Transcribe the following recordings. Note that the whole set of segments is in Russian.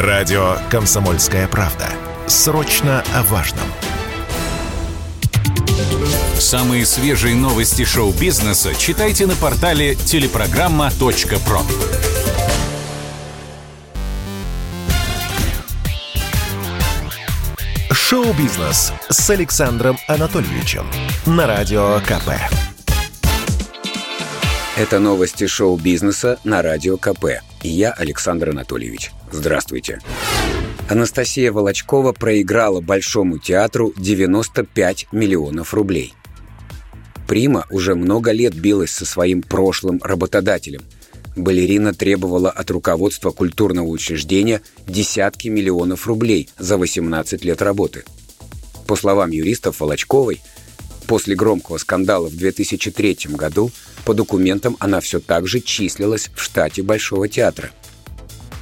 Радио «Комсомольская правда». Срочно о важном. Самые свежие новости шоу-бизнеса читайте на портале телепрограмма.про. Шоу-бизнес с Александром Анатольевичем на Радио КП. Это новости шоу-бизнеса на Радио КП. И я Александр Анатольевич. Здравствуйте. Анастасия Волочкова проиграла Большому театру 95 миллионов рублей. Прима уже много лет билась со своим прошлым работодателем. Балерина требовала от руководства культурного учреждения десятки миллионов рублей за 18 лет работы. По словам юристов Волочковой, после громкого скандала в 2003 году по документам она все так же числилась в штате Большого театра –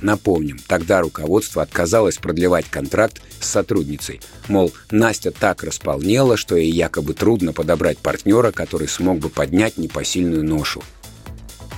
Напомним, тогда руководство отказалось продлевать контракт с сотрудницей. Мол, Настя так располнела, что ей якобы трудно подобрать партнера, который смог бы поднять непосильную ношу.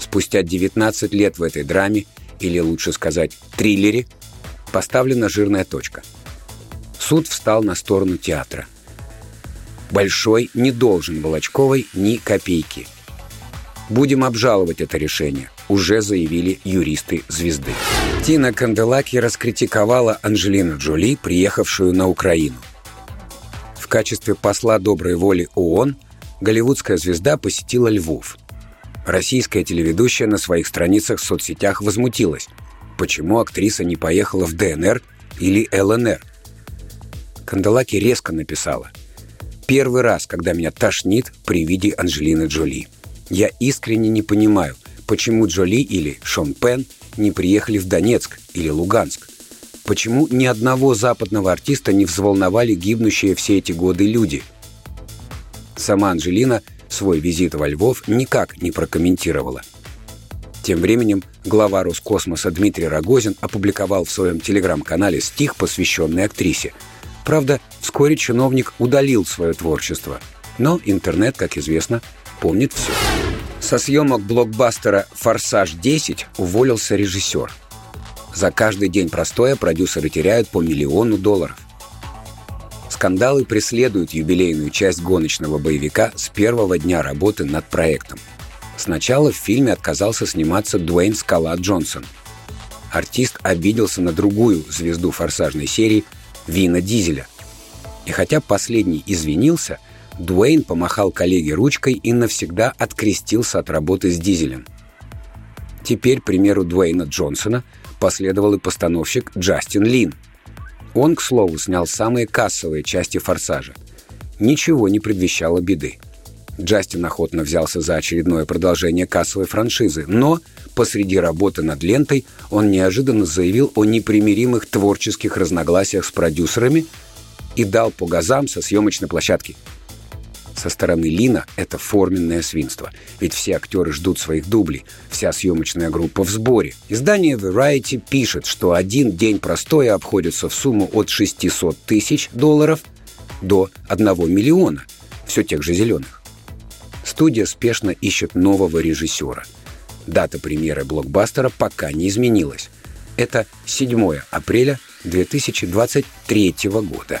Спустя 19 лет в этой драме, или лучше сказать, триллере, поставлена жирная точка. Суд встал на сторону театра. Большой не должен Волочковой ни копейки – Будем обжаловать это решение, уже заявили юристы «Звезды». Тина Канделаки раскритиковала Анджелину Джоли, приехавшую на Украину. В качестве посла доброй воли ООН голливудская звезда посетила Львов. Российская телеведущая на своих страницах в соцсетях возмутилась. Почему актриса не поехала в ДНР или ЛНР? Канделаки резко написала. «Первый раз, когда меня тошнит при виде Анджелины Джоли». Я искренне не понимаю, почему Джоли или Шон Пен не приехали в Донецк или Луганск. Почему ни одного западного артиста не взволновали гибнущие все эти годы люди? Сама Анжелина свой визит во Львов никак не прокомментировала. Тем временем глава Роскосмоса Дмитрий Рогозин опубликовал в своем телеграм-канале стих, посвященный актрисе. Правда, вскоре чиновник удалил свое творчество. Но интернет, как известно, помнит все. Со съемок блокбастера «Форсаж 10» уволился режиссер. За каждый день простоя продюсеры теряют по миллиону долларов. Скандалы преследуют юбилейную часть гоночного боевика с первого дня работы над проектом. Сначала в фильме отказался сниматься Дуэйн Скала Джонсон. Артист обиделся на другую звезду форсажной серии Вина Дизеля. И хотя последний извинился, Дуэйн помахал коллеге ручкой и навсегда открестился от работы с дизелем. Теперь, примеру Дуэйна Джонсона, последовал и постановщик Джастин Лин. Он, к слову, снял самые кассовые части «Форсажа». Ничего не предвещало беды. Джастин охотно взялся за очередное продолжение кассовой франшизы, но посреди работы над лентой он неожиданно заявил о непримиримых творческих разногласиях с продюсерами и дал по газам со съемочной площадки – со стороны Лина это форменное свинство. Ведь все актеры ждут своих дублей, вся съемочная группа в сборе. Издание Variety пишет, что один день простоя обходится в сумму от 600 тысяч долларов до 1 миллиона, все тех же зеленых. Студия спешно ищет нового режиссера. Дата премьеры блокбастера пока не изменилась. Это 7 апреля 2023 года.